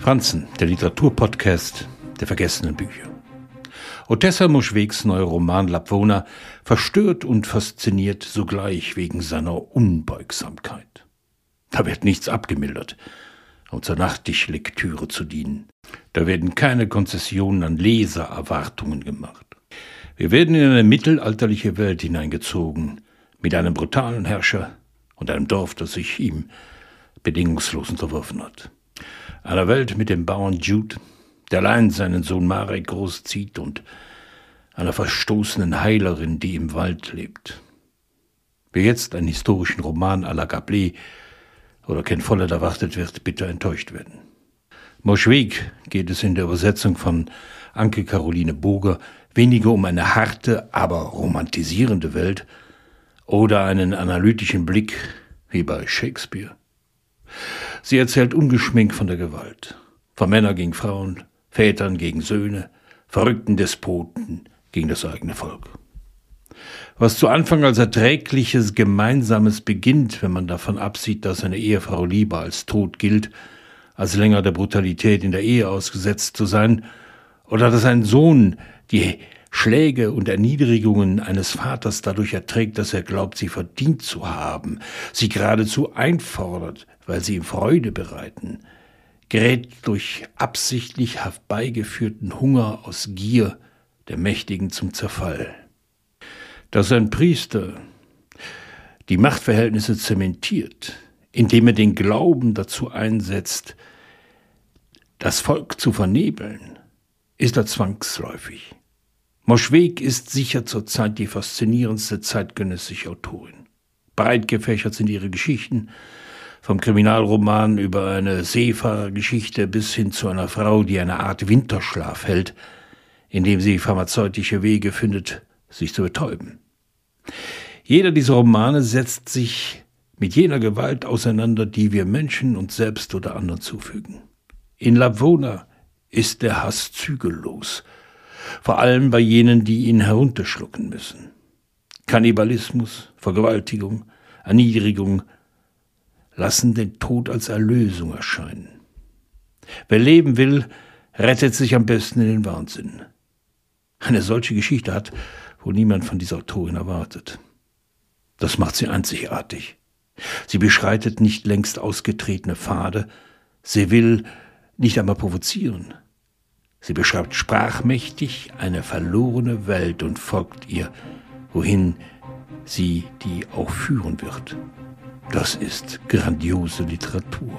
Franzen, der Literaturpodcast der vergessenen Bücher. Otessa Moschwegs neuer Roman Lapwona verstört und fasziniert sogleich wegen seiner Unbeugsamkeit. Da wird nichts abgemildert, um zur Nachttischlektüre zu dienen. Da werden keine Konzessionen an Lesererwartungen gemacht. Wir werden in eine mittelalterliche Welt hineingezogen, mit einem brutalen Herrscher und einem Dorf, das sich ihm bedingungslos unterworfen hat. Einer Welt mit dem Bauern Jude, der allein seinen Sohn Marek großzieht und einer verstoßenen Heilerin, die im Wald lebt. Wer jetzt einen historischen Roman à la Gablé oder Ken Follett erwartet, wird bitter enttäuscht werden. Moschweg geht es in der Übersetzung von Anke Caroline Boger weniger um eine harte, aber romantisierende Welt oder einen analytischen Blick wie bei Shakespeare. Sie erzählt ungeschminkt von der Gewalt, von Männern gegen Frauen, Vätern gegen Söhne, verrückten Despoten gegen das eigene Volk. Was zu Anfang als erträgliches Gemeinsames beginnt, wenn man davon absieht, dass eine Ehefrau lieber als tot gilt, als länger der Brutalität in der Ehe ausgesetzt zu sein, oder dass ein Sohn die Schläge und Erniedrigungen eines Vaters dadurch erträgt, dass er glaubt, sie verdient zu haben, sie geradezu einfordert, weil sie ihm Freude bereiten, gerät durch absichtlich herbeigeführten Hunger aus Gier der Mächtigen zum Zerfall. Dass ein Priester die Machtverhältnisse zementiert, indem er den Glauben dazu einsetzt, das Volk zu vernebeln, ist er zwangsläufig. Moschweg ist sicher zurzeit die faszinierendste zeitgenössische Autorin. Breit gefächert sind ihre Geschichten, vom Kriminalroman über eine Seefahrergeschichte bis hin zu einer Frau, die eine Art Winterschlaf hält, indem sie pharmazeutische Wege findet, sich zu betäuben. Jeder dieser Romane setzt sich mit jener Gewalt auseinander, die wir Menschen uns selbst oder anderen zufügen. In Lavona ist der Hass zügellos, vor allem bei jenen, die ihn herunterschlucken müssen. Kannibalismus, Vergewaltigung, Erniedrigung, lassen den Tod als Erlösung erscheinen. Wer leben will, rettet sich am besten in den Wahnsinn. Eine solche Geschichte hat wohl niemand von dieser Autorin erwartet. Das macht sie einzigartig. Sie beschreitet nicht längst ausgetretene Pfade, sie will nicht einmal provozieren. Sie beschreibt sprachmächtig eine verlorene Welt und folgt ihr, wohin sie die auch führen wird. Das ist grandiose Literatur.